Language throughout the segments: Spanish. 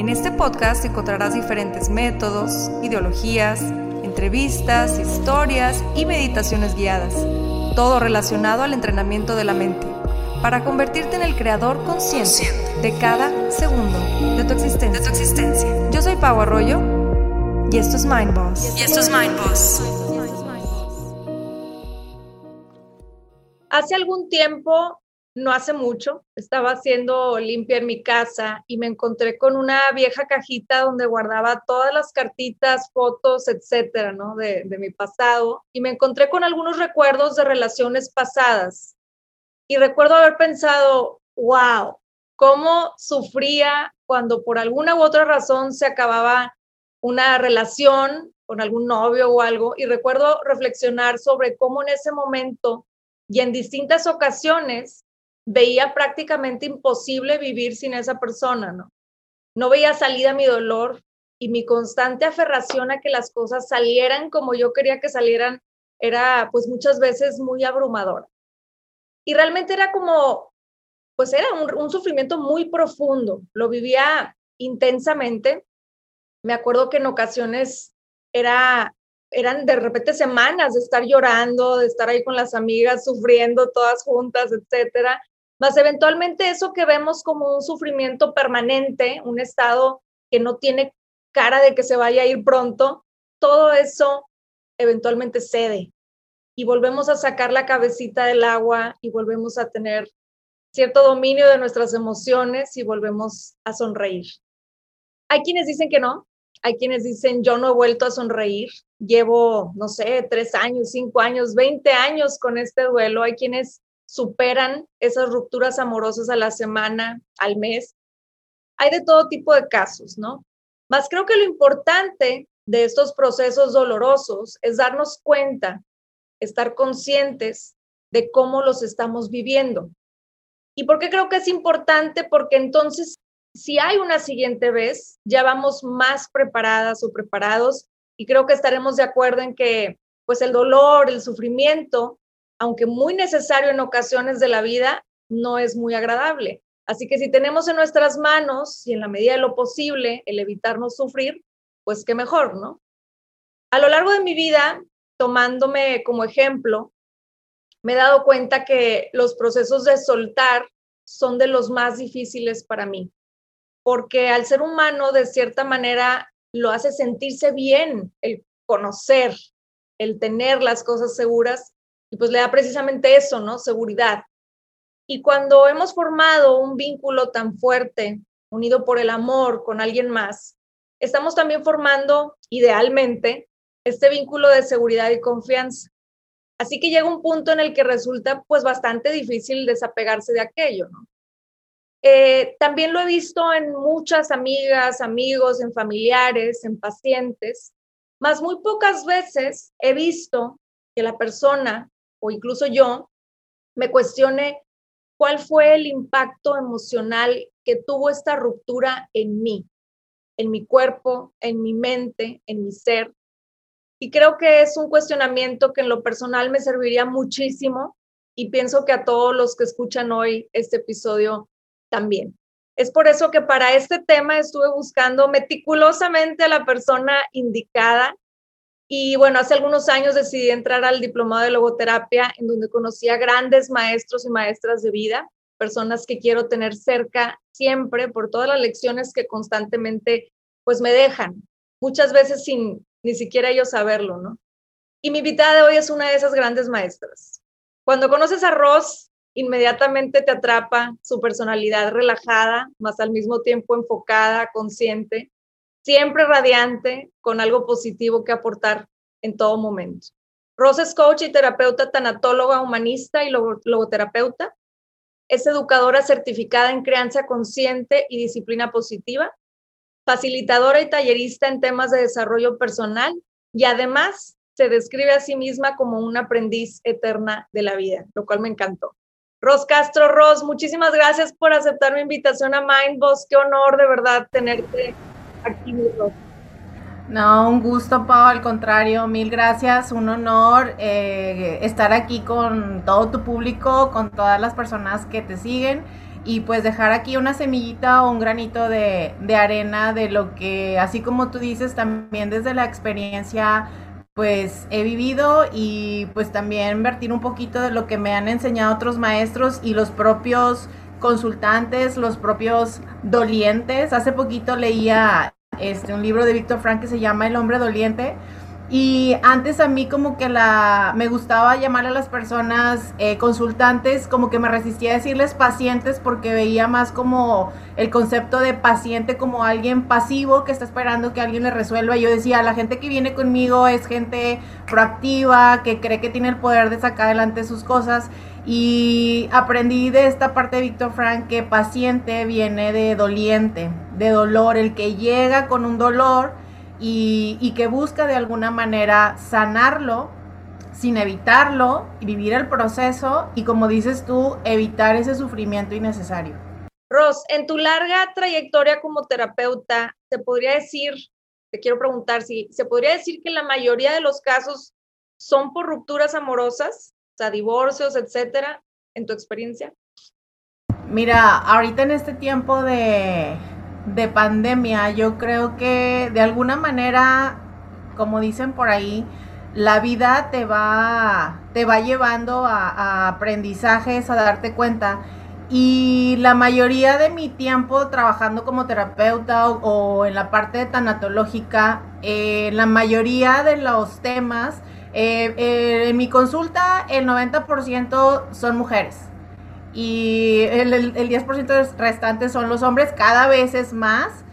En este podcast encontrarás diferentes métodos, ideologías, entrevistas, historias y meditaciones guiadas, todo relacionado al entrenamiento de la mente, para convertirte en el creador consciente de cada segundo de tu existencia. De tu existencia. Yo soy Pau Arroyo y esto es Mind Boss. Y esto es Mind Boss. Hace algún tiempo no hace mucho, estaba haciendo limpia en mi casa y me encontré con una vieja cajita donde guardaba todas las cartitas, fotos, etcétera, ¿no? De, de, mi pasado. Y me encontré con algunos recuerdos de relaciones pasadas. Y recuerdo haber pensado, wow, cómo sufría cuando por alguna u otra razón se acababa una relación con algún novio o algo. Y recuerdo reflexionar sobre cómo en ese momento y en distintas ocasiones veía prácticamente imposible vivir sin esa persona, ¿no? No veía salida a mi dolor y mi constante aferración a que las cosas salieran como yo quería que salieran era pues muchas veces muy abrumadora. Y realmente era como, pues era un, sufrimiento muy profundo, lo vivía intensamente. Me acuerdo que en ocasiones era eran de repente semanas de estar llorando, de estar ahí con las amigas, sufriendo todas juntas, etcétera más eventualmente eso que vemos como un sufrimiento permanente, un estado que no tiene cara de que se vaya a ir pronto, todo eso eventualmente cede y volvemos a sacar la cabecita del agua y volvemos a tener cierto dominio de nuestras emociones y volvemos a sonreír. Hay quienes dicen que no, hay quienes dicen yo no he vuelto a sonreír, llevo, no sé, tres años, cinco años, veinte años con este duelo, hay quienes superan esas rupturas amorosas a la semana, al mes. Hay de todo tipo de casos, ¿no? Más creo que lo importante de estos procesos dolorosos es darnos cuenta, estar conscientes de cómo los estamos viviendo. ¿Y por qué creo que es importante? Porque entonces, si hay una siguiente vez, ya vamos más preparadas o preparados y creo que estaremos de acuerdo en que pues el dolor, el sufrimiento aunque muy necesario en ocasiones de la vida, no es muy agradable. Así que si tenemos en nuestras manos y en la medida de lo posible el evitarnos sufrir, pues qué mejor, ¿no? A lo largo de mi vida, tomándome como ejemplo, me he dado cuenta que los procesos de soltar son de los más difíciles para mí, porque al ser humano, de cierta manera, lo hace sentirse bien el conocer, el tener las cosas seguras, y pues le da precisamente eso, ¿no? Seguridad. Y cuando hemos formado un vínculo tan fuerte, unido por el amor con alguien más, estamos también formando, idealmente, este vínculo de seguridad y confianza. Así que llega un punto en el que resulta pues bastante difícil desapegarse de aquello, ¿no? Eh, también lo he visto en muchas amigas, amigos, en familiares, en pacientes, más muy pocas veces he visto que la persona o incluso yo me cuestione cuál fue el impacto emocional que tuvo esta ruptura en mí, en mi cuerpo, en mi mente, en mi ser. Y creo que es un cuestionamiento que en lo personal me serviría muchísimo y pienso que a todos los que escuchan hoy este episodio también. Es por eso que para este tema estuve buscando meticulosamente a la persona indicada y bueno, hace algunos años decidí entrar al diplomado de logoterapia, en donde conocí a grandes maestros y maestras de vida, personas que quiero tener cerca siempre por todas las lecciones que constantemente pues me dejan, muchas veces sin ni siquiera ellos saberlo, ¿no? Y mi invitada de hoy es una de esas grandes maestras. Cuando conoces a Ross, inmediatamente te atrapa su personalidad relajada, más al mismo tiempo enfocada, consciente, siempre radiante, con algo positivo que aportar en todo momento. Rosa es coach y terapeuta tanatóloga humanista y logoterapeuta. Es educadora certificada en crianza consciente y disciplina positiva, facilitadora y tallerista en temas de desarrollo personal y además se describe a sí misma como un aprendiz eterna de la vida, lo cual me encantó. Ros Castro, Ros, muchísimas gracias por aceptar mi invitación a Mindboss. Qué honor de verdad tenerte No, un gusto, Pau, al contrario, mil gracias, un honor eh, estar aquí con todo tu público, con todas las personas que te siguen y pues dejar aquí una semillita o un granito de, de arena de lo que, así como tú dices, también desde la experiencia pues he vivido y pues también vertir un poquito de lo que me han enseñado otros maestros y los propios consultantes, los propios dolientes. Hace poquito leía este un libro de Víctor Frank que se llama El hombre doliente y antes a mí como que la me gustaba llamar a las personas eh, consultantes, como que me resistía a decirles pacientes porque veía más como el concepto de paciente como alguien pasivo que está esperando que alguien le resuelva. Yo decía, la gente que viene conmigo es gente proactiva, que cree que tiene el poder de sacar adelante sus cosas. Y aprendí de esta parte de Víctor Frank que paciente viene de doliente, de dolor, el que llega con un dolor y, que busca de alguna manera sanarlo sin evitarlo, vivir el proceso y como dices tú, evitar ese sufrimiento innecesario. Ros, en tu larga trayectoria como terapeuta, ¿te podría decir, te quiero preguntar si se podría decir que la mayoría de los casos son por rupturas amorosas, sea, divorcios, etcétera, en tu experiencia? Mira, ahorita en este tiempo de, de pandemia, yo creo que de alguna manera, como dicen por ahí, la vida te va, te va llevando a, aprendizajes, a darte cuenta. Y la mayoría de mi tiempo trabajando como terapeuta o, en la parte tanatológica, eh, la mayoría de los temas, eh, eh, en mi consulta el 90% son mujeres y el, el, 10% restante son los hombres, cada vez es más,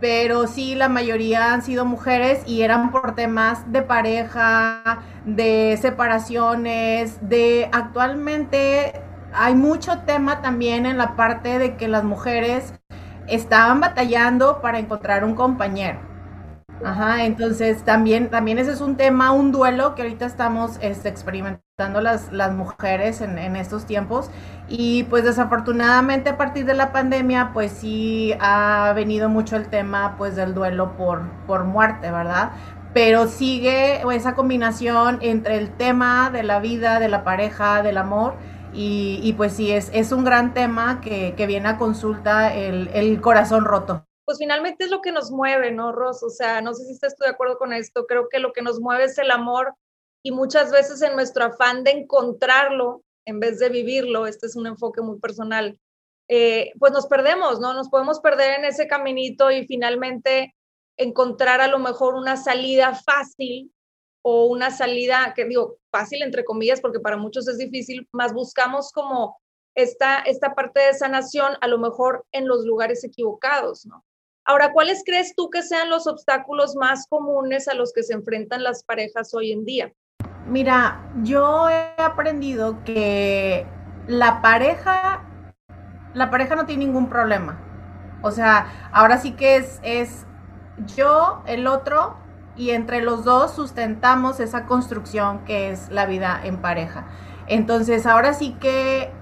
pero sí, la mayoría han sido mujeres y eran por temas de pareja, de separaciones, de actualmente hay mucho tema también en la parte de que las mujeres estaban batallando para encontrar un compañero. Ajá, entonces también, también ese es un tema, un duelo que ahorita estamos este, experimentando las, las mujeres en, estos tiempos. Y pues desafortunadamente a partir de la pandemia, pues sí ha venido mucho el tema pues del duelo por, por muerte, ¿verdad? Pero sigue esa combinación entre el tema de la vida, de la pareja, del amor. Y, y pues sí, es, es un gran tema que, que viene a consulta el, el corazón roto pues finalmente es lo que nos mueve, ¿no, Ros? O sea, no sé si estás de acuerdo con esto, creo que lo que nos mueve es el amor y muchas veces en nuestro afán de encontrarlo en vez de vivirlo, este es un enfoque muy personal, eh, pues nos perdemos, ¿no? Nos podemos perder en ese caminito y finalmente encontrar a lo mejor una salida fácil o una salida, que digo, fácil entre comillas, porque para muchos es difícil, más buscamos como esta, esta parte de sanación a lo mejor en los lugares equivocados, ¿no? Ahora, ¿cuáles crees tú que sean los obstáculos más comunes a los que se enfrentan las parejas hoy en día? Mira, yo he aprendido que la pareja, la pareja no tiene ningún problema. O sea, ahora sí que es, es yo, el otro, y entre los dos sustentamos esa construcción que es la vida en pareja. Entonces, ahora sí que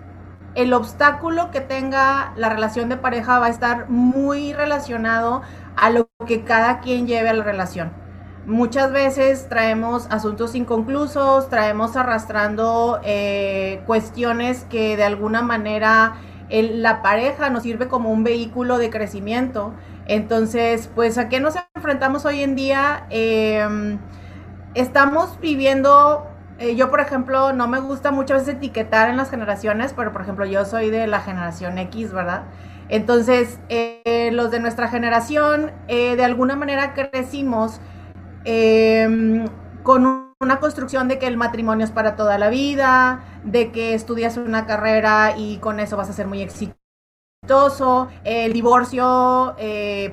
el obstáculo que tenga la relación de pareja va a estar muy relacionado a lo que cada quien lleve a la relación. Muchas veces traemos asuntos inconclusos, traemos arrastrando eh, cuestiones que de alguna manera la pareja nos sirve como un vehículo de crecimiento. Entonces, pues, ¿a qué nos enfrentamos hoy en día? Em, estamos viviendo eh, yo, por ejemplo, no me gusta muchas veces etiquetar en las generaciones, pero por ejemplo, yo soy de la generación X, ¿verdad? Entonces, eh, los de nuestra generación, eh, de alguna manera crecimos em, con una construcción de que el matrimonio es para toda la vida, de que estudias una carrera y con eso vas a ser muy exitoso, el divorcio,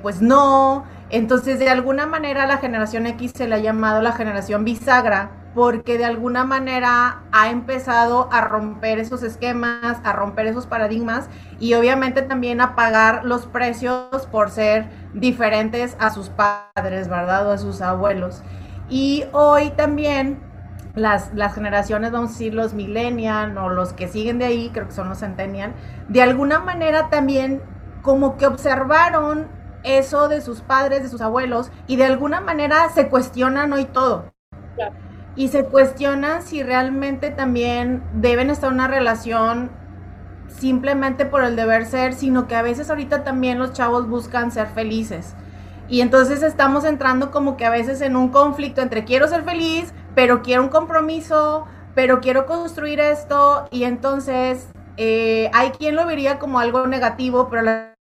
pues no. Entonces, de alguna manera, la generación X se le ha llamado la generación bisagra porque de alguna manera ha empezado a romper esos esquemas, a romper esos paradigmas y obviamente también a pagar los precios por ser diferentes a sus padres, ¿verdad? O a sus abuelos. Y hoy también las, las generaciones, vamos a decir, los millennial o los que siguen de ahí, creo que son los centennial, de alguna manera también como que observaron eso de sus padres, de sus abuelos, y de alguna manera se cuestionan hoy todo. Y se cuestionan si realmente también deben estar en una relación simplemente por el deber ser, sino que a veces ahorita también los chavos buscan ser felices. Y entonces estamos entrando como que a veces en un conflicto entre quiero ser feliz, pero quiero un compromiso, pero quiero construir esto, y entonces eh, hay quien lo vería como algo negativo, pero la,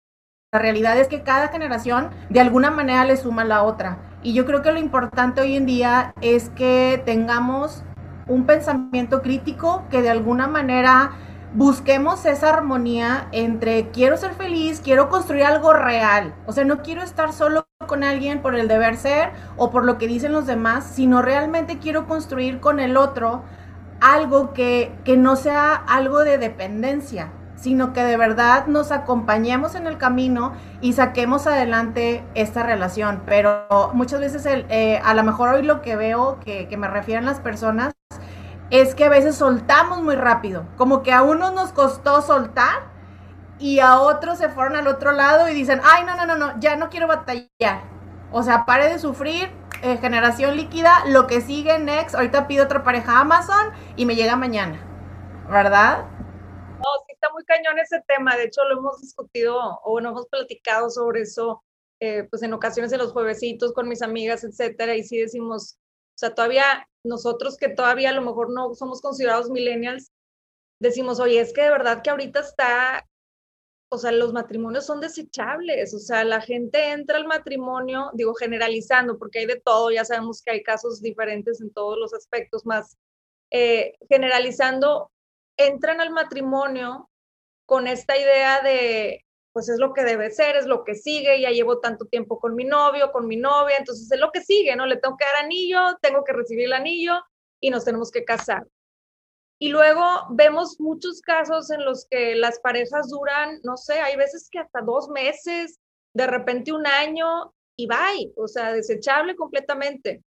la realidad es que cada generación de alguna manera le suma a la otra. Y yo creo que lo importante hoy en día es que tengamos un pensamiento crítico, que de alguna manera busquemos esa armonía entre quiero ser feliz, quiero construir algo real. O sea, no quiero estar solo con alguien por el deber ser o por lo que dicen los demás, sino realmente quiero construir con el otro algo que, que no sea algo de dependencia, sino que de verdad nos acompañemos en el camino y saquemos adelante esta relación. Pero muchas veces, eh, a lo mejor hoy lo que veo que, me refieren las personas es que a veces soltamos muy rápido, como que a unos nos costó soltar y a otros se fueron al otro lado y dicen, ay, no, no, no, no, ya no quiero batallar. O sea, pare de sufrir, eh, generación líquida, lo que sigue, next, ahorita pido otra pareja Amazon y me llega mañana, ¿verdad? Está muy cañón ese tema, de hecho lo hemos discutido o no hemos platicado sobre eso, eh, pues en ocasiones en los juevesitos con mis amigas, etcétera, y sí decimos, o sea, todavía nosotros que todavía a lo mejor no somos considerados millennials, decimos, oye, es que de verdad que ahorita está, o sea, los matrimonios son desechables, o sea, la gente entra al matrimonio, digo, generalizando, porque hay de todo, ya sabemos que hay casos diferentes en todos los aspectos, más eh, generalizando, entran al matrimonio con esta idea de, pues es lo que debe ser, es lo que sigue, ya llevo tanto tiempo con mi novio, con mi novia, entonces es lo que sigue, ¿no? Le tengo que dar anillo, tengo que recibir el anillo y nos tenemos que casar. Y luego vemos muchos casos en los que las parejas duran, no sé, hay veces que hasta dos meses, de repente un año y bye, o sea, desechable completamente.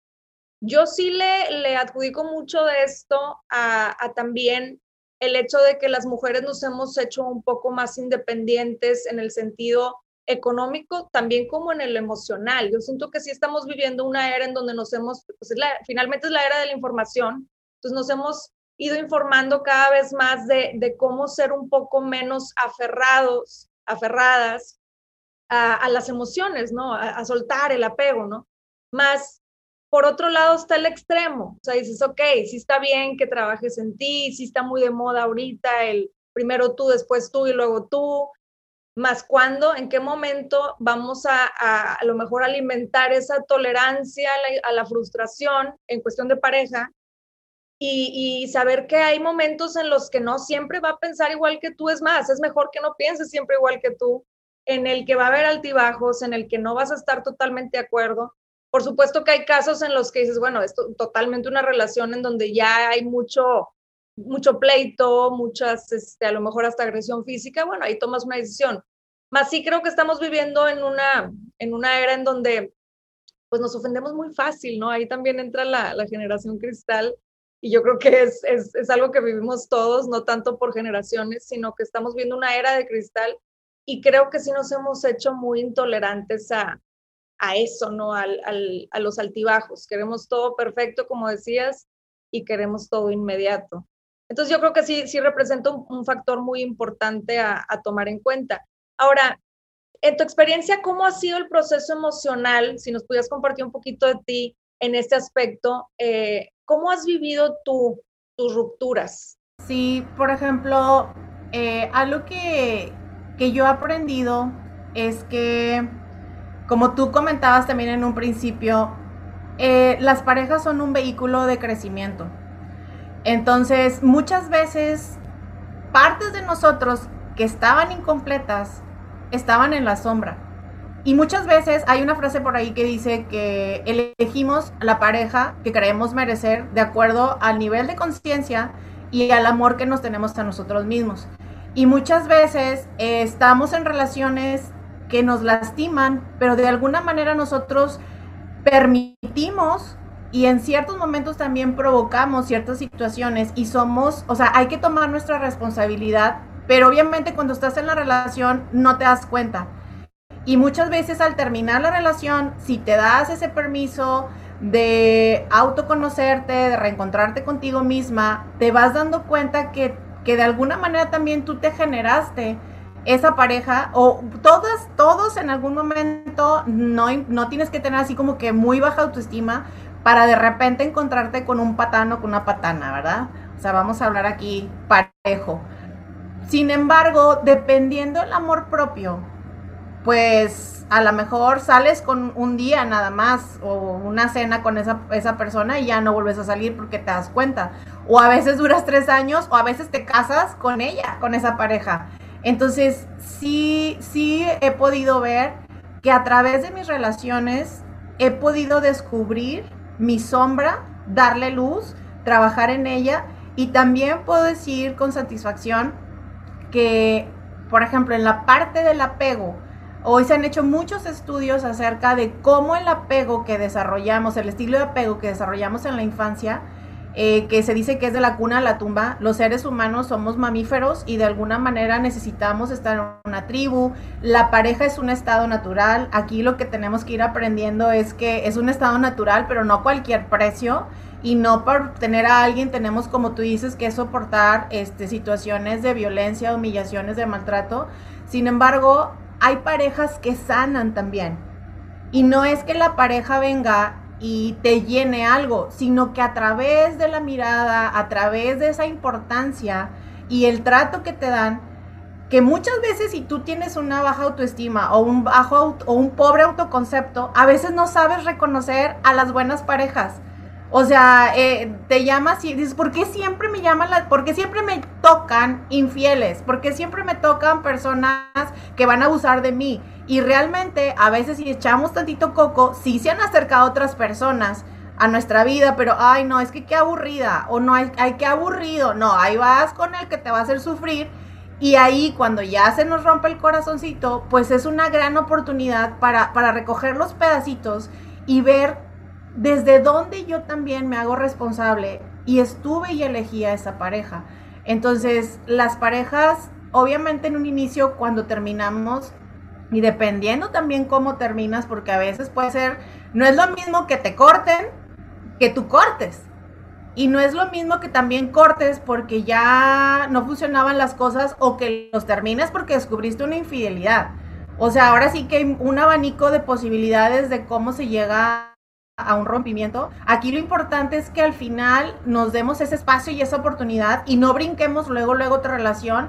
Yo sí le, le adjudico mucho de esto a, a también el hecho de que las mujeres nos hemos hecho un poco más independientes en el sentido económico, también como en el emocional. Yo siento que sí estamos viviendo una era en donde nos hemos, pues finalmente es la era de la información, entonces nos hemos ido informando cada vez más de, cómo ser un poco menos aferrados, aferradas a, las emociones, ¿no? A, soltar el apego, ¿no? Más por otro lado está el extremo, o sea, dices, ok, sí está bien que trabajes en ti, sí está muy de moda ahorita el primero tú, después tú y luego tú, más cuándo, en qué momento vamos a, a, lo mejor alimentar esa tolerancia a la, a la frustración en cuestión de pareja y, y, saber que hay momentos en los que no siempre va a pensar igual que tú, es más, es mejor que no pienses siempre igual que tú, en el que va a haber altibajos, en el que no vas a estar totalmente de acuerdo, por supuesto que hay casos en los que dices, bueno, es totalmente una relación en donde ya hay mucho, mucho pleito, muchas, este, a lo mejor hasta agresión física, bueno, ahí tomas una decisión. Más sí creo que estamos viviendo en una, en una era en donde pues nos ofendemos muy fácil, ¿no? Ahí también entra la, generación cristal y yo creo que es, es, es algo que vivimos todos, no tanto por generaciones, sino que estamos viendo una era de cristal y creo que sí nos hemos hecho muy intolerantes a, a eso, ¿no? Al, al, a los altibajos. Queremos todo perfecto, como decías, y queremos todo inmediato. Entonces yo creo que sí, sí representa un, factor muy importante a, a, tomar en cuenta. Ahora, en tu experiencia, ¿cómo ha sido el proceso emocional? Si nos pudieras compartir un poquito de ti en este aspecto, eh, ¿cómo has vivido tú tus rupturas? Sí, por ejemplo, eh, algo que, que yo he aprendido es que como tú comentabas también en un principio, eh, las parejas son un vehículo de crecimiento. Entonces, muchas veces, partes de nosotros que estaban incompletas estaban en la sombra. Y muchas veces hay una frase por ahí que dice que elegimos la pareja que creemos merecer de acuerdo al nivel de conciencia y al amor que nos tenemos a nosotros mismos. Y muchas veces eh, estamos en relaciones que nos lastiman, pero de alguna manera nosotros permitimos y en ciertos momentos también provocamos ciertas situaciones y somos, o sea, hay que tomar nuestra responsabilidad, pero obviamente cuando estás en la relación no te das cuenta. Y muchas veces al terminar la relación, si te das ese permiso de autoconocerte, de reencontrarte contigo misma, te vas dando cuenta que, que de alguna manera también tú te generaste esa pareja o todas, todos en algún momento no, no tienes que tener así como que muy baja autoestima para de repente encontrarte con un patano, con una patana, ¿verdad? O sea, vamos a hablar aquí parejo. Sin embargo, dependiendo del amor propio, pues a lo mejor sales con un día nada más o una cena con esa, esa persona y ya no vuelves a salir porque te das cuenta. O a veces duras tres años o a veces te casas con ella, con esa pareja. Entonces, sí, sí he podido ver que a través de mis relaciones he podido descubrir mi sombra, darle luz, trabajar en ella. Y también puedo decir con satisfacción que, por ejemplo, en la parte del apego, hoy se han hecho muchos estudios acerca de cómo el apego que desarrollamos, el estilo de apego que desarrollamos en la infancia, eh, que se dice que es de la cuna a la tumba. Los seres humanos somos mamíferos y de alguna manera necesitamos estar en una tribu. La pareja es un estado natural. Aquí lo que tenemos que ir aprendiendo es que es un estado natural, pero no a cualquier precio. Y no por tener a alguien tenemos, como tú dices, que soportar este, situaciones de violencia, humillaciones, de maltrato. Sin embargo, hay parejas que sanan también. Y no es que la pareja venga y te llene algo, sino que a través de la mirada, a través de esa importancia y el trato que te dan, que muchas veces si tú tienes una baja autoestima o un bajo o un pobre autoconcepto, a veces no sabes reconocer a las buenas parejas. O sea, eh, te llamas y dices, ¿por qué siempre me llaman las, por qué siempre me tocan infieles? ¿Por qué siempre me tocan personas que van a abusar de mí? Y realmente, a veces si echamos tantito coco, sí se han acercado otras personas a nuestra vida, pero ay no, es que qué aburrida, o no, hay, hay que aburrido, no, ahí vas con el que te va a hacer sufrir. Y ahí cuando ya se nos rompe el corazoncito, pues es una gran oportunidad para, para recoger los pedacitos y ver desde donde yo también me hago responsable y estuve y elegí a esa pareja. Entonces, las parejas, obviamente en un inicio, cuando terminamos, y dependiendo también cómo terminas, porque a veces puede ser, no es lo mismo que te corten que tú cortes. Y no es lo mismo que también cortes porque ya no funcionaban las cosas o que los termines porque descubriste una infidelidad. O sea, ahora sí que hay un abanico de posibilidades de cómo se llega a un rompimiento. Aquí lo importante es que al final nos demos ese espacio y esa oportunidad y no brinquemos luego, luego otra relación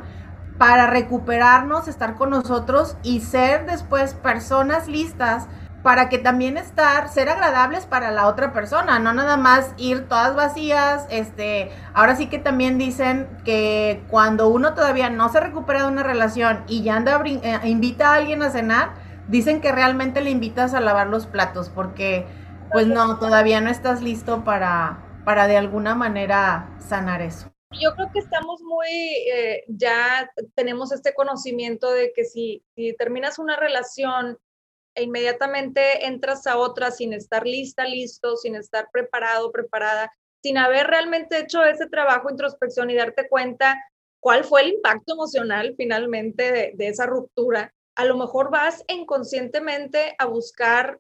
para recuperarnos, estar con nosotros y ser después personas listas para que también estar, ser agradables para la otra persona, no nada más ir todas vacías, este, ahora sí que también dicen que cuando uno todavía no se recupera de una relación y ya anda, eh, invita a alguien a cenar, dicen que realmente le invitas a lavar los platos, porque pues no, todavía no estás listo para, para de alguna manera sanar eso. Yo creo que estamos muy, eh, ya tenemos este conocimiento de que si, terminas una relación e inmediatamente entras a otra sin estar lista, listo, sin estar preparado, preparada, sin haber realmente hecho ese trabajo introspección y darte cuenta cuál fue el impacto emocional finalmente de, de esa ruptura, a lo mejor vas inconscientemente a buscar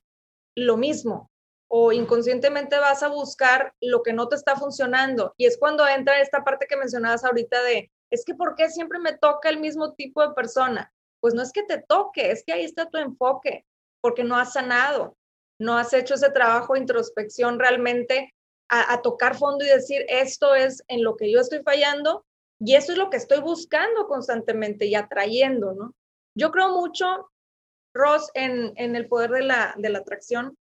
lo mismo, o inconscientemente vas a buscar lo que no te está funcionando. Y es cuando entra esta parte que mencionabas ahorita de, es que ¿por qué siempre me toca el mismo tipo de persona? Pues no es que te toque, es que ahí está tu enfoque, porque no has sanado, no has hecho ese trabajo de introspección realmente a, tocar fondo y decir, esto es en lo que yo estoy fallando y esto es lo que estoy buscando constantemente y atrayendo, ¿no? Yo creo mucho, Ross, en, en el poder de la, de la atracción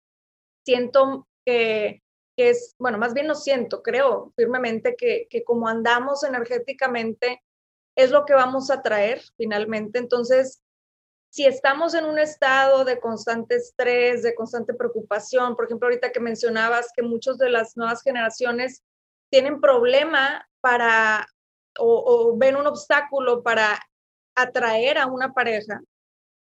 siento que, es, bueno, más bien no siento, creo firmemente que, que como andamos energéticamente es lo que vamos a traer finalmente. Entonces, si estamos en un estado de constante estrés, de constante preocupación, por ejemplo, ahorita que mencionabas que muchos de las nuevas generaciones tienen problema para o, ven un obstáculo para atraer a una pareja,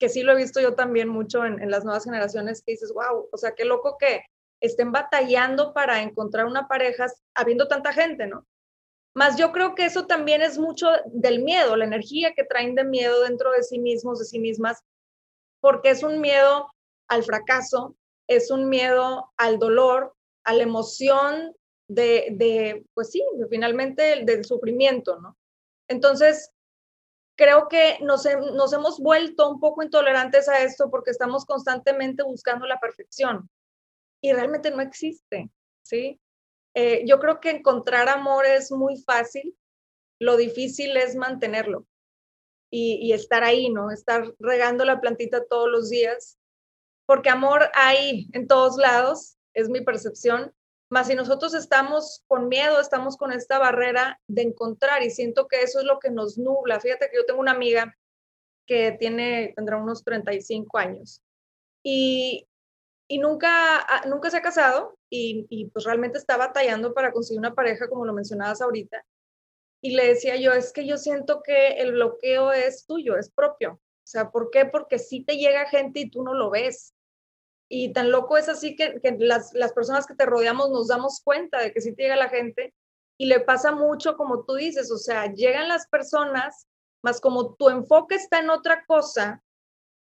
que sí lo he visto yo también mucho en, las nuevas generaciones, que dices, wow, o sea, qué loco que estén batallando para encontrar una pareja habiendo tanta gente, ¿no? Más yo creo que eso también es mucho del miedo, la energía que traen de miedo dentro de sí mismos, de sí mismas, porque es un miedo al fracaso, es un miedo al dolor, a la emoción de, de pues sí, finalmente del sufrimiento, ¿no? Entonces, creo que nos, nos hemos vuelto un poco intolerantes a esto porque estamos constantemente buscando la perfección y realmente no existe, ¿sí? Eh, yo creo que encontrar amor es muy fácil, lo difícil es mantenerlo y, y, estar ahí, ¿no? Estar regando la plantita todos los días, porque amor hay en todos lados, es mi percepción, más si nosotros estamos con miedo, estamos con esta barrera de encontrar y siento que eso es lo que nos nubla. Fíjate que yo tengo una amiga que tiene, tendrá unos 35 años y, y nunca, nunca se ha casado y, y pues realmente está batallando para conseguir una pareja, como lo mencionabas ahorita. Y le decía yo, es que yo siento que el bloqueo es tuyo, es propio. O sea, ¿por qué? Porque sí te llega gente y tú no lo ves. Y tan loco es así que, las, las, personas que te rodeamos nos damos cuenta de que sí te llega la gente y le pasa mucho como tú dices, o sea, llegan las personas, más como tu enfoque está en otra cosa,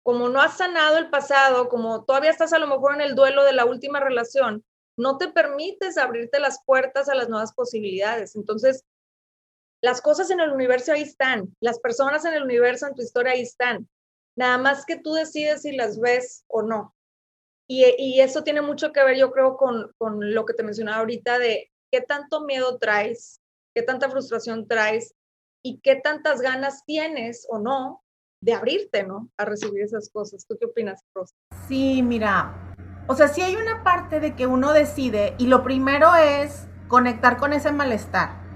como no has sanado el pasado, como todavía estás a lo mejor en el duelo de la última relación, no te permites abrirte las puertas a las nuevas posibilidades. Entonces, las cosas en el universo ahí están, las personas en el universo, en tu historia ahí están. Nada más que tú decides si las ves o no. Y, eso tiene mucho que ver, yo creo, con, con lo que te mencionaba ahorita de qué tanto miedo traes, qué tanta frustración traes y qué tantas ganas tienes o no de abrirte, ¿no? A recibir esas cosas. ¿Tú qué opinas, Rosa? Sí, mira, o sea, sí hay una parte de que uno decide y lo primero es conectar con ese malestar.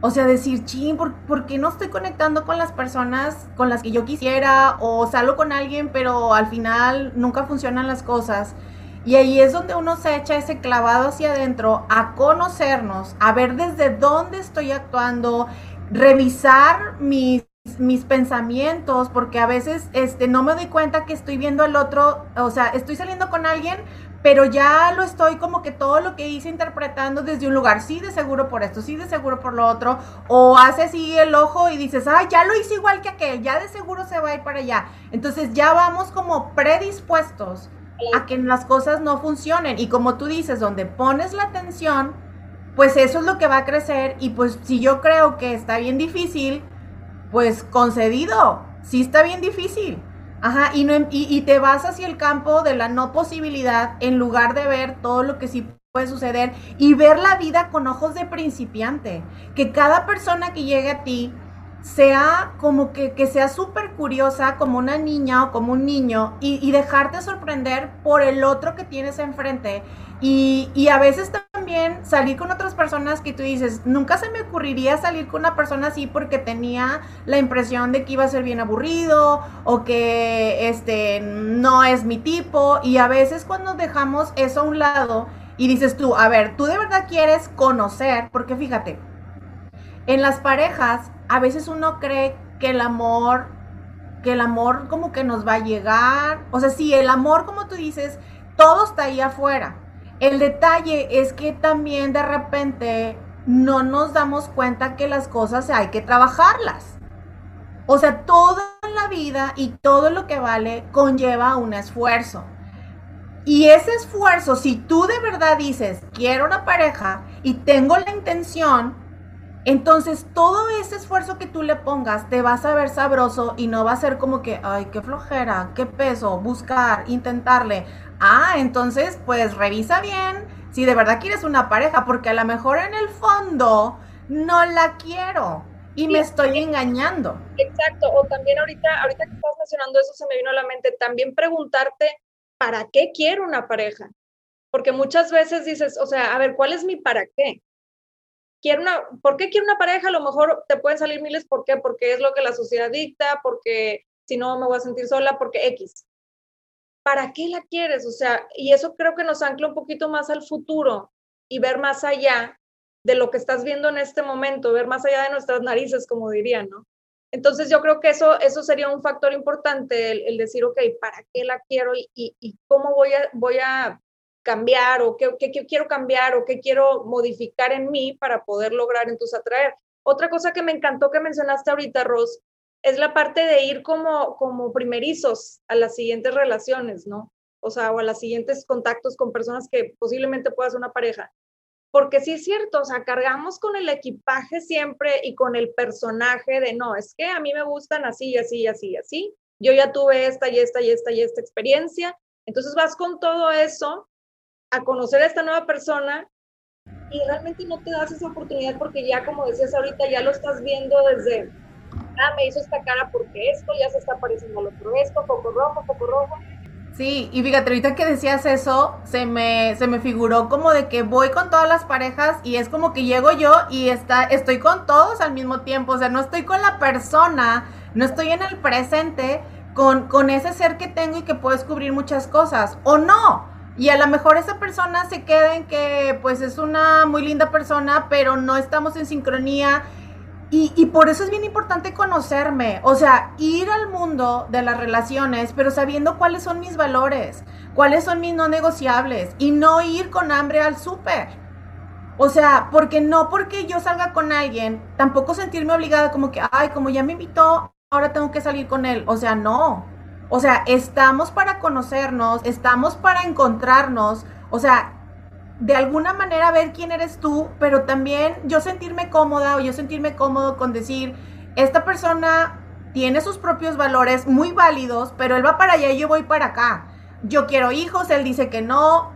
O sea, decir, ching, ¿por, ¿por, qué no estoy conectando con las personas con las que yo quisiera? O salgo con alguien, pero al final nunca funcionan las cosas. Y ahí es donde uno se echa ese clavado hacia adentro a conocernos, a ver desde dónde estoy actuando, revisar mis mis pensamientos, porque a veces este, no me doy cuenta que estoy viendo al otro, o sea, estoy saliendo con alguien, pero ya lo estoy como que todo lo que hice interpretando desde un lugar, sí de seguro por esto, sí de seguro por lo otro, o hace así el ojo y dices, ah, ya lo hice igual que aquel, ya de seguro se va a ir para allá. Entonces ya vamos como predispuestos a que las cosas no funcionen y como tú dices, donde pones la atención, pues eso es lo que va a crecer y pues si yo creo que está bien difícil, pues concedido, sí está bien difícil. Ajá, y, no, y, y, te vas hacia el campo de la no posibilidad en lugar de ver todo lo que sí puede suceder y ver la vida con ojos de principiante. Que cada persona que llegue a ti sea como que, que sea súper curiosa como una niña o como un niño y, y, dejarte sorprender por el otro que tienes enfrente. Y, y a veces también salir con otras personas que tú dices, nunca se me ocurriría salir con una persona así porque tenía la impresión de que iba a ser bien aburrido o que este no es mi tipo. Y a veces cuando dejamos eso a un lado y dices tú, a ver, tú de verdad quieres conocer, porque fíjate, en las parejas a veces uno cree que el amor, que el amor como que nos va a llegar. O sea, sí, el amor, como tú dices, todo está ahí afuera. El detalle es que también de repente no nos damos cuenta que las cosas hay que trabajarlas. O sea, toda la vida y todo lo que vale conlleva un esfuerzo. Y ese esfuerzo, si tú de verdad dices, quiero una pareja y tengo la intención, entonces, todo ese esfuerzo que tú le pongas te vas a ver sabroso y no va a ser como que, ay, qué flojera, qué peso, buscar, intentarle. Ah, entonces, pues revisa bien si de verdad quieres una pareja, porque a lo mejor en el fondo no la quiero y me estoy engañando. Exacto, o también ahorita, ahorita que estás mencionando eso se me vino a la mente, también preguntarte, ¿para qué quiero una pareja? Porque muchas veces dices, o sea, a ver, ¿cuál es mi para qué? quiero una, ¿por qué quiero una pareja? A lo mejor te pueden salir miles, ¿por qué? Porque es lo que la sociedad dicta, porque si no me voy a sentir sola, porque X. ¿Para qué la quieres? O sea, y eso creo que nos ancla un poquito más al futuro y ver más allá de lo que estás viendo en este momento, ver más allá de nuestras narices, como dirían, ¿no? Entonces yo creo que eso, eso sería un factor importante, el, decir, ok, ¿para qué la quiero y, cómo voy a, voy a cambiar o qué, quiero cambiar o qué quiero modificar en mí para poder lograr entonces atraer. Otra cosa que me encantó que mencionaste ahorita, Ros, es la parte de ir como, como primerizos a las siguientes relaciones, ¿no? O sea, o a los siguientes contactos con personas que posiblemente puedas ser una pareja. Porque sí es cierto, o sea, cargamos con el equipaje siempre y con el personaje de, no, es que a mí me gustan así, así, así, así. Yo ya tuve esta y esta y esta y esta experiencia. Entonces vas con todo eso a conocer a esta nueva persona y realmente no te das esa oportunidad porque ya, como decías ahorita, ya lo estás viendo desde, ah, me hizo esta cara porque esto, ya se está pareciendo al otro esto, poco rojo, poco rojo. Sí, y fíjate, ahorita que decías eso, se me, se me figuró como de que voy con todas las parejas y es como que llego yo y está, estoy con todos al mismo tiempo, o sea, no estoy con la persona, no estoy en el presente con, con ese ser que tengo y que puedo descubrir muchas cosas, o no, y a lo mejor esa persona se queda en que pues es una muy linda persona, pero no estamos en sincronía. Y, por eso es bien importante conocerme, o sea, ir al mundo de las relaciones, pero sabiendo cuáles son mis valores, cuáles son mis no negociables y no ir con hambre al súper. O sea, porque no porque yo salga con alguien, tampoco sentirme obligada como que, ay, como ya me invitó, ahora tengo que salir con él. O sea, no. O sea, estamos para conocernos, estamos para encontrarnos, o sea, de alguna manera ver quién eres tú, pero también yo sentirme cómoda o yo sentirme cómodo con decir, esta persona tiene sus propios valores muy válidos, pero él va para allá y yo voy para acá. Yo quiero hijos, él dice que no,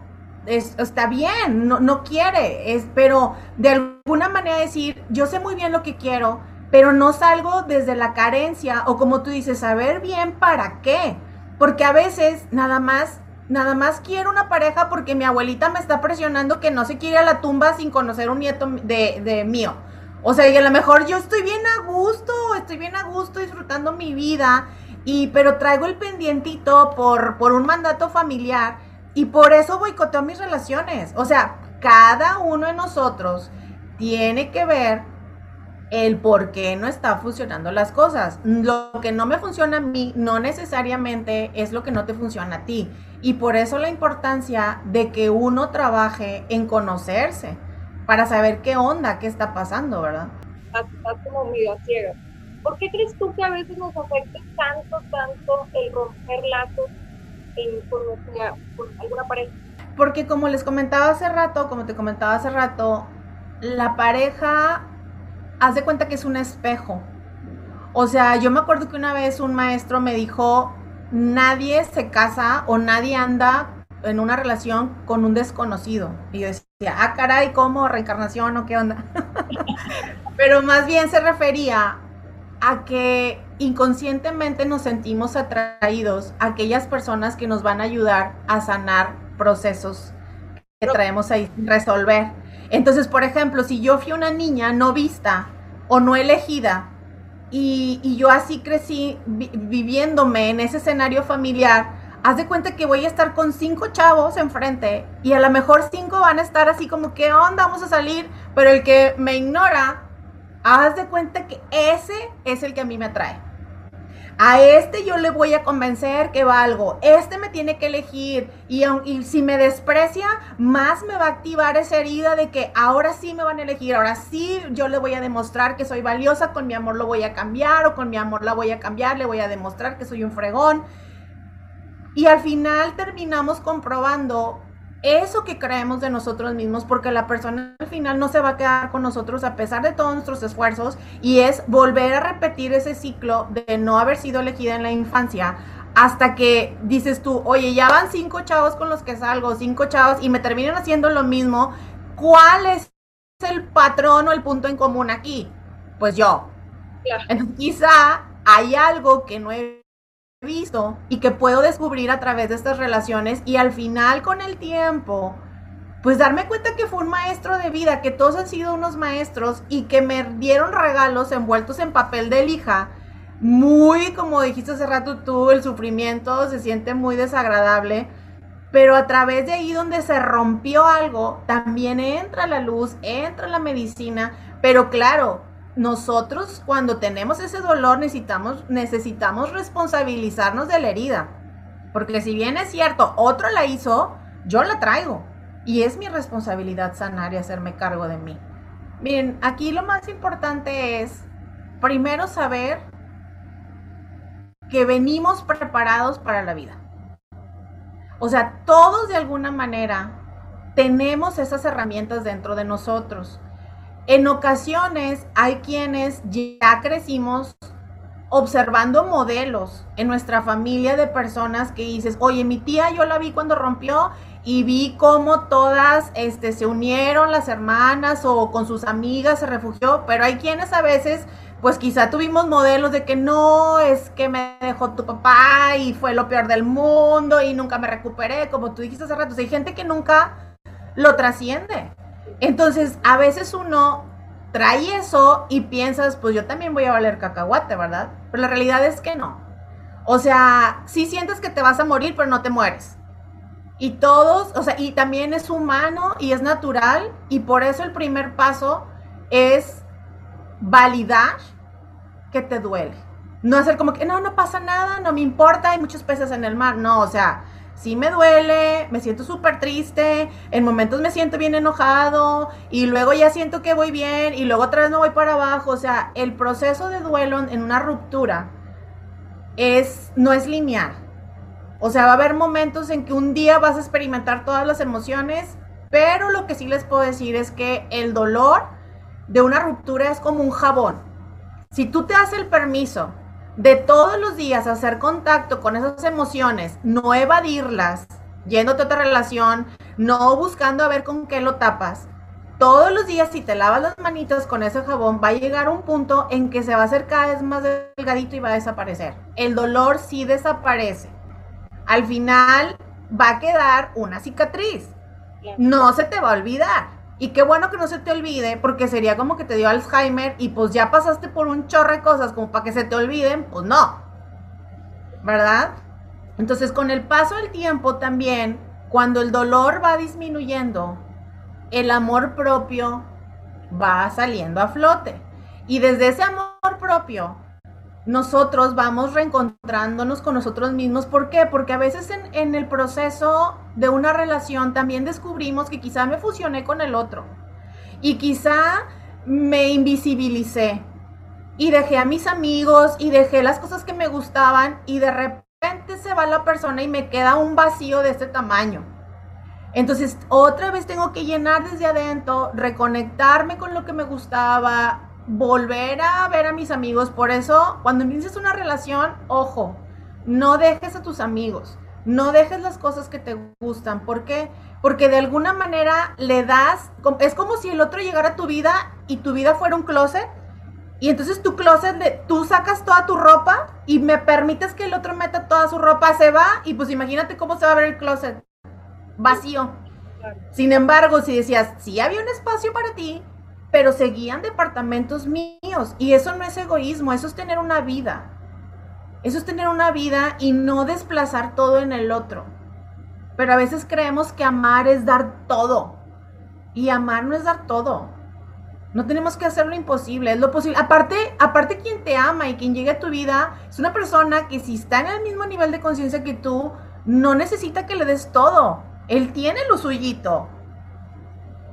está bien, no, no quiere, es, pero de alguna manera decir, yo sé muy bien lo que quiero, pero no salgo desde la carencia o como tú dices, saber bien para qué. Porque a veces nada más, nada más quiero una pareja porque mi abuelita me está presionando que no se quiere a la tumba sin conocer un nieto de, de mío. O sea, y a lo mejor yo estoy bien a gusto, estoy bien a gusto disfrutando mi vida, y, pero traigo el pendientito por, por un mandato familiar y por eso boicoteo mis relaciones. O sea, cada uno de nosotros tiene que ver el por qué no está funcionando las cosas. Lo que no me funciona a mí no necesariamente es lo que no te funciona a ti. Y por eso la importancia de que uno trabaje en conocerse para saber qué onda, qué está pasando, ¿verdad? Estás como medio ciega. ¿Por qué crees tú que a veces nos afecta tanto, tanto el romper lazos en, con, con alguna pareja? Porque como les comentaba hace rato, como te comentaba hace rato, la pareja haz de cuenta que es un espejo. O sea, yo me acuerdo que una vez un maestro me dijo, nadie se casa o nadie anda en una relación con un desconocido. Y yo decía, ah, caray, ¿cómo? ¿Reencarnación o qué onda? Pero más bien se refería a que inconscientemente nos sentimos atraídos a aquellas personas que nos van a ayudar a sanar procesos que traemos ahí resolver. Entonces, por ejemplo, si yo fui una niña no vista o no elegida y, yo así crecí viviéndome en ese escenario familiar, haz de cuenta que voy a estar con cinco chavos enfrente y a lo mejor cinco van a estar así como, ¿qué onda? Vamos a salir, pero el que me ignora, haz de cuenta que ese es el que a mí me atrae. A este yo le voy a convencer que valgo. Este me tiene que elegir. Y, si me desprecia, más me va a activar esa herida de que ahora sí me van a elegir. Ahora sí yo le voy a demostrar que soy valiosa. Con mi amor lo voy a cambiar. O con mi amor la voy a cambiar. Le voy a demostrar que soy un fregón. Y al final terminamos comprobando eso que creemos de nosotros mismos, porque la persona al final no se va a quedar con nosotros a pesar de todos nuestros esfuerzos, y es volver a repetir ese ciclo de no haber sido elegida en la infancia hasta que dices tú, oye, ya van cinco chavos con los que salgo, cinco chavos, y me terminan haciendo lo mismo, ¿cuál es el patrón o el punto en común aquí? Pues yo. Entonces, quizá hay algo que no he visto y que puedo descubrir a través de estas relaciones y al final con el tiempo, pues darme cuenta que fue un maestro de vida, que todos han sido unos maestros y que me dieron regalos envueltos en papel de lija. Muy, como dijiste hace rato tú, el sufrimiento se siente muy desagradable, pero a través de ahí donde se rompió algo, también entra la luz, entra la medicina, pero claro, nosotros cuando tenemos ese dolor necesitamos, necesitamos responsabilizarnos de la herida. Porque si bien es cierto, otro la hizo, yo la traigo y es mi responsabilidad sanar y hacerme cargo de mí. Miren, aquí lo más importante es primero saber que venimos preparados para la vida. O sea, todos de alguna manera tenemos esas herramientas dentro de nosotros. En ocasiones hay quienes ya crecimos observando modelos en nuestra familia de personas que dices, oye, mi tía yo la vi cuando rompió y vi cómo todas este, se unieron, las hermanas o con sus amigas se refugió, pero hay quienes a veces, pues quizá tuvimos modelos de que no, es que me dejó tu papá y fue lo peor del mundo y nunca me recuperé, como tú dijiste hace rato, hay gente que nunca lo trasciende. Entonces, a veces uno trae eso y piensas, pues yo también voy a valer cacahuate, ¿verdad? Pero la realidad es que no. O sea, sí sientes que te vas a morir, pero no te mueres. Y todos, o sea, y también es humano y es natural y por eso el primer paso es validar que te duele. No hacer como que, no, no pasa nada, no me importa, hay muchos peces en el mar. No, o sea, sí me duele, me siento súper triste, en momentos me siento bien enojado y luego ya siento que voy bien y luego otra vez me voy para abajo. O sea, el proceso de duelo en una ruptura es, no es lineal. O sea, va a haber momentos en que un día vas a experimentar todas las emociones, pero lo que sí les puedo decir es que el dolor de una ruptura es como un jabón. Si tú te das el permiso de todos los días hacer contacto con esas emociones, no evadirlas, yéndote a otra relación, no buscando a ver con qué lo tapas. Todos los días, si te lavas las manitas con ese jabón, va a llegar un punto en que se va a hacer cada vez más delgadito y va a desaparecer. El dolor sí desaparece. Al final va a quedar una cicatriz. No se te va a olvidar. Y qué bueno que no se te olvide, porque sería como que te dio Alzheimer y pues ya pasaste por un chorro de cosas como para que se te olviden, pues no. ¿Verdad? Entonces, con el paso del tiempo también, cuando el dolor va disminuyendo, el amor propio va saliendo a flote. Y desde ese amor propio nosotros vamos reencontrándonos con nosotros mismos. ¿Por qué? Porque a veces en, el proceso de una relación también descubrimos que quizá me fusioné con el otro y quizá me invisibilicé y dejé a mis amigos y dejé las cosas que me gustaban y de repente se va la persona y me queda un vacío de este tamaño. Entonces, otra vez tengo que llenar desde adentro, reconectarme con lo que me gustaba, volver a ver a mis amigos. Por eso, cuando inicies una relación, ojo, no dejes a tus amigos, no dejes las cosas que te gustan. ¿Por qué? Porque de alguna manera le das, es como si el otro llegara a tu vida y tu vida fuera un closet. Y entonces tu closet, tú sacas toda tu ropa y me permites que el otro meta toda su ropa, se va y pues imagínate cómo se va a ver el closet vacío. Sin embargo, si decías, si había un espacio para ti, pero seguían departamentos míos. Y eso no es egoísmo, eso es tener una vida. Eso es tener una vida y no desplazar todo en el otro. Pero a veces creemos que amar es dar todo. Y amar no es dar todo. No tenemos que hacer lo imposible, es lo posible. Aparte, aparte quien te ama y quien llega a tu vida es una persona que si está en el mismo nivel de conciencia que tú, no necesita que le des todo. Él tiene lo suyito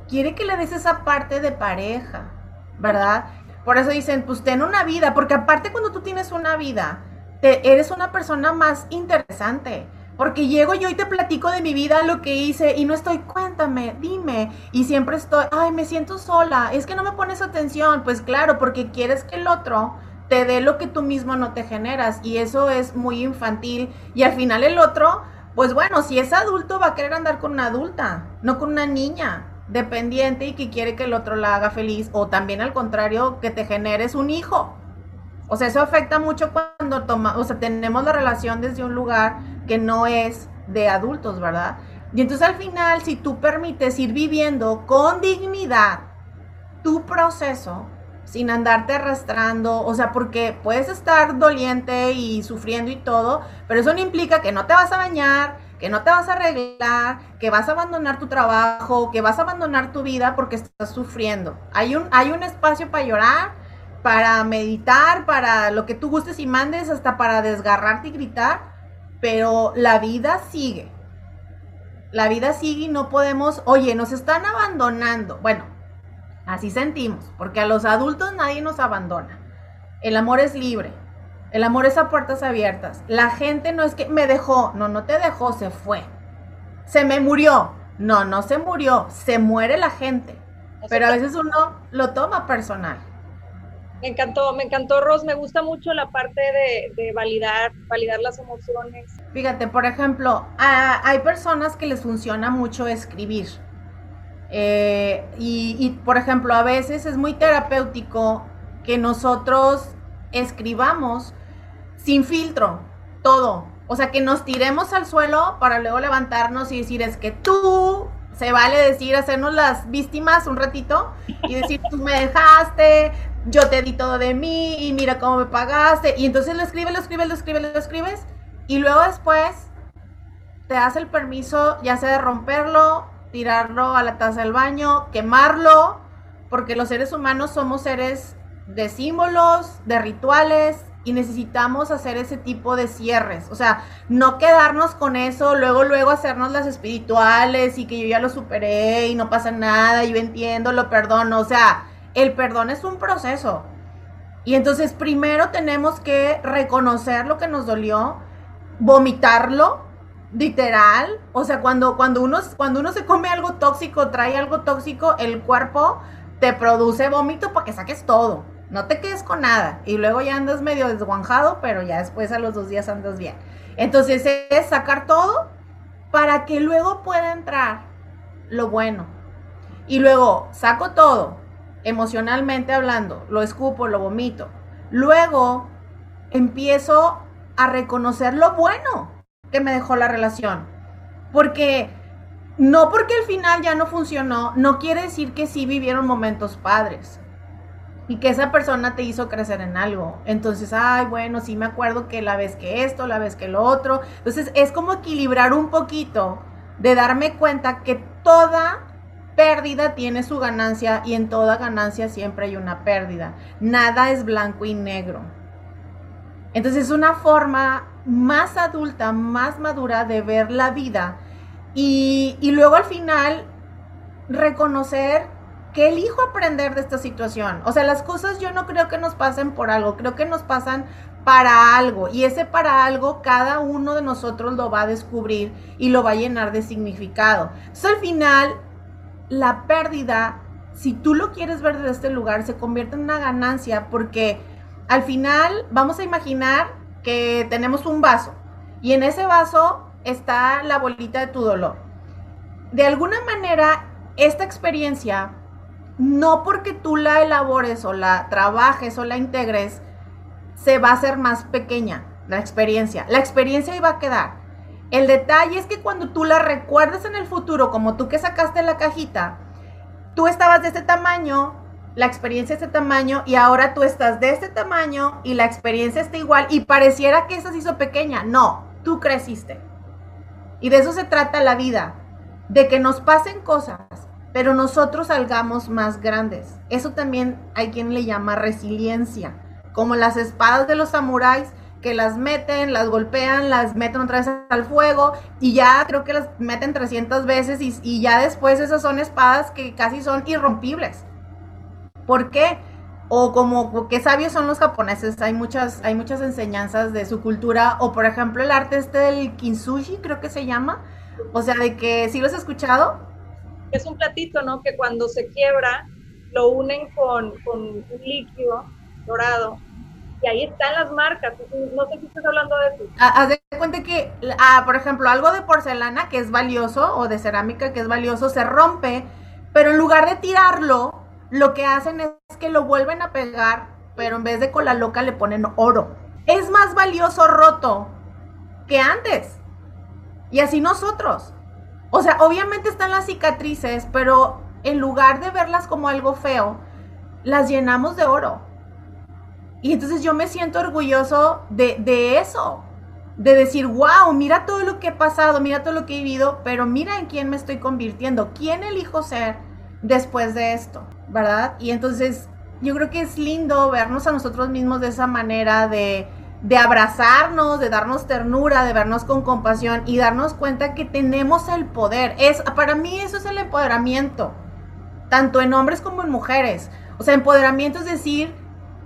quiere que le des esa parte de pareja, ¿verdad? Por eso dicen, pues ten una vida, porque aparte cuando tú tienes una vida, eres una persona más interesante. Porque llego yo y te platico de mi vida, lo que hice, y no estoy, cuéntame, dime. Y siempre estoy, ay, me siento sola, es que no me pones atención. Pues claro, porque quieres que el otro te dé lo que tú mismo no te generas. Y eso es muy infantil. Y al final el otro, pues bueno, si es adulto, va a querer andar con una adulta, no con una niña dependiente y que quiere que el otro la haga feliz o también al contrario que te generes un hijo. O sea, eso afecta mucho cuando toma, o sea, tenemos la relación desde un lugar que no es de adultos, ¿verdad? Y entonces al final, si tú permites ir viviendo con dignidad tu proceso, sin andarte arrastrando, o sea, porque puedes estar doliente y sufriendo y todo, pero eso no implica que no te vas a bañar, que no te vas a arreglar, que vas a abandonar tu trabajo, que vas a abandonar tu vida porque estás sufriendo. Hay un, hay un espacio para llorar, para meditar, para lo que tú gustes y mandes, hasta para desgarrarte y gritar, pero la vida sigue. la vida sigue y no podemos, oye, nos están abandonando. Bueno, así sentimos, porque a los adultos nadie nos abandona. El amor es libre, el amor es a puertas abiertas. La gente no es que me dejó, no, no te dejó, se fue. Se me murió, no, no se murió, se muere la gente. Pero a veces uno lo toma personal. Me encantó, me encantó, Ros. Me gusta mucho la parte de, validar, validar las emociones. Fíjate, por ejemplo, hay personas que les funciona mucho escribir. Eh, y, y, por ejemplo, a veces es muy terapéutico que nosotros escribamos sin filtro, todo. O sea, que nos tiremos al suelo para luego levantarnos y decir, es que tú, se vale decir, hacernos las víctimas un ratito y decir, tú me dejaste, yo te di todo de mí y mira cómo me pagaste. Y entonces lo escribes, lo escribes, lo escribes, lo escribes. Y luego después te das el permiso ya sea de romperlo, tirarlo a la taza del baño, quemarlo, porque los seres humanos somos seres de símbolos, de rituales, y necesitamos hacer ese tipo de cierres. O sea, no quedarnos con eso, luego, luego hacernos las espirituales y que yo ya lo superé y no pasa nada, yo entiendo, lo perdono. O sea, el perdón es un proceso. Y entonces primero tenemos que reconocer lo que nos dolió, vomitarlo, literal. O sea, cuando, cuando, uno, cuando uno se come algo tóxico, trae algo tóxico, el cuerpo te produce vómito para que saques todo. No te quedes con nada. Y luego ya andas medio desguanjado, pero ya después a los dos días andas bien. Entonces es sacar todo para que luego pueda entrar lo bueno. Y luego saco todo, emocionalmente hablando, lo escupo, lo vomito. Luego empiezo a reconocer lo bueno que me dejó la relación. Porque no porque al final ya no funcionó, no quiere decir que sí vivieron momentos padres y que esa persona te hizo crecer en algo. Entonces, ay, bueno, sí me acuerdo que la vez que esto, la vez que lo otro. Entonces, es como equilibrar un poquito de darme cuenta que toda pérdida tiene su ganancia y en toda ganancia siempre hay una pérdida. Nada es blanco y negro. Entonces, es una forma más adulta, más madura de ver la vida y, y luego al final reconocer que elijo aprender de esta situación. O sea, las cosas yo no creo que nos pasen por algo, creo que nos pasan para algo. Y ese para algo cada uno de nosotros lo va a descubrir y lo va a llenar de significado. Entonces al final, la pérdida, si tú lo quieres ver desde este lugar, se convierte en una ganancia porque al final vamos a imaginar que tenemos un vaso y en ese vaso está la bolita de tu dolor. De alguna manera, esta experiencia no porque tú la elabores o la trabajes o la integres, se va a hacer más pequeña la experiencia. La experiencia iba a quedar. El detalle es que cuando tú la recuerdes en el futuro, como tú que sacaste la cajita, tú estabas de este tamaño, la experiencia es de este tamaño y ahora tú estás de este tamaño y la experiencia está igual y pareciera que esa se hizo pequeña. No, tú creciste. Y de eso se trata la vida, de que nos pasen cosas pero nosotros salgamos más grandes. Eso también hay quien le llama resiliencia, como las espadas de los samuráis que las meten, las golpean, las meten otra vez al fuego y ya creo que las meten 300 veces y, ya después esas son espadas que casi son irrompibles. ¿Por qué? O como qué sabios son los japoneses, hay muchas, hay muchas enseñanzas de su cultura, o por ejemplo el arte este del kintsugi, creo que se llama, o sea, de que si lo has escuchado, es un platito, ¿no? Que cuando se quiebra, lo unen con, un líquido dorado. Y ahí están las marcas. No sé si estás hablando de eso. Ah, haz de cuenta que, ah, por ejemplo, algo de porcelana que es valioso o de cerámica que es valioso se rompe, pero en lugar de tirarlo, lo que hacen es que lo vuelven a pegar, pero en vez de con la loca le ponen oro. Es más valioso roto que antes. Y así nosotros. O sea, obviamente están las cicatrices, pero en lugar de verlas como algo feo, las llenamos de oro. Y entonces yo me siento orgulloso de, eso, de decir, wow, mira todo lo que he pasado, mira todo lo que he vivido, pero mira en quién me estoy convirtiendo, quién elijo ser después de esto, ¿verdad? Y entonces yo creo que es lindo vernos a nosotros mismos de esa manera de de abrazarnos, de darnos ternura, de vernos con compasión y darnos cuenta que tenemos el poder. Es, para mí eso es el empoderamiento, tanto en hombres como en mujeres. O sea, empoderamiento es decir,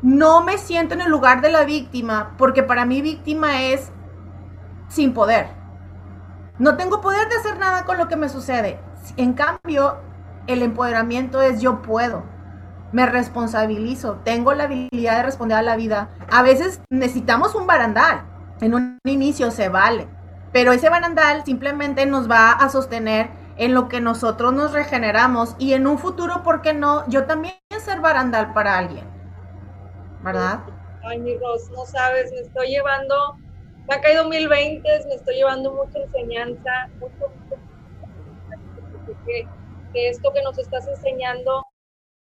no me siento en el lugar de la víctima, porque para mí víctima es sin poder. No tengo poder de hacer nada con lo que me sucede. En cambio, el empoderamiento es yo puedo me responsabilizo, tengo la habilidad de responder a la vida. A veces necesitamos un barandal, en un inicio se vale, pero ese barandal simplemente nos va a sostener en lo que nosotros nos regeneramos y en un futuro, ¿por qué no? Yo también ser barandal para alguien, ¿verdad? Ay, mi Ros, no sabes, me estoy llevando, me ha caído mil veintes, me estoy llevando mucha enseñanza, mucho, que, que esto que nos estás enseñando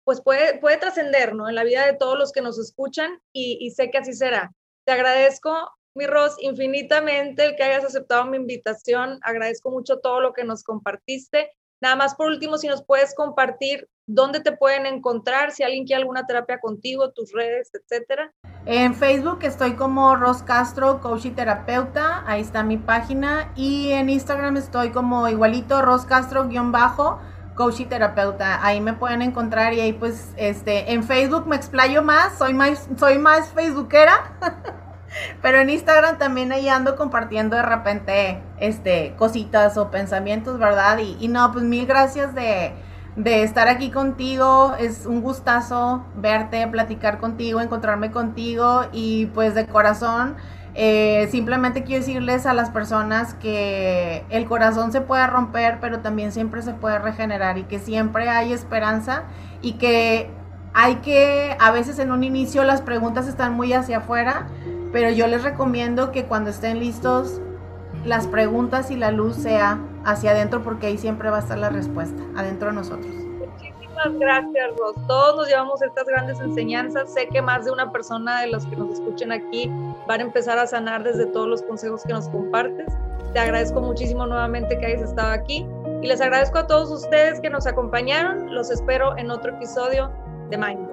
pues puede, puede trascender, ¿no? En la vida de todos los que nos escuchan y, sé que así será. Te agradezco, mi Ros, infinitamente el que hayas aceptado mi invitación. Agradezco mucho todo lo que nos compartiste. Nada más por último, si nos puedes compartir dónde te pueden encontrar, si alguien quiere alguna terapia contigo, tus redes, etcétera. En Facebook estoy como Ros Castro, coach y terapeuta, ahí está mi página. Y en Instagram estoy como igualito, Ros Castro guion bajo coach y terapeuta. Ahí me pueden encontrar y ahí pues este en Facebook me explayo más, soy más soy más facebookera. Pero en Instagram también ahí ando compartiendo de repente este cositas o pensamientos, ¿verdad? Y, y no, pues mil gracias de, de estar aquí contigo. Es un gustazo verte, platicar contigo, encontrarme contigo y pues de corazón eh, simplemente quiero decirles a las personas que el corazón se puede romper, pero también siempre se puede regenerar y que siempre hay esperanza y que hay que, a veces en un inicio las preguntas están muy hacia afuera, pero yo les recomiendo que cuando estén listos, las preguntas y la luz sea hacia adentro porque ahí siempre va a estar la respuesta, adentro de nosotros gracias, Ros. Todos nos llevamos estas grandes enseñanzas. Sé que más de una persona de los que nos escuchen aquí van a empezar a sanar desde todos los consejos que nos compartes. Te agradezco muchísimo nuevamente que hayas estado aquí y les agradezco a todos ustedes que nos acompañaron. Los espero en otro episodio de Mind.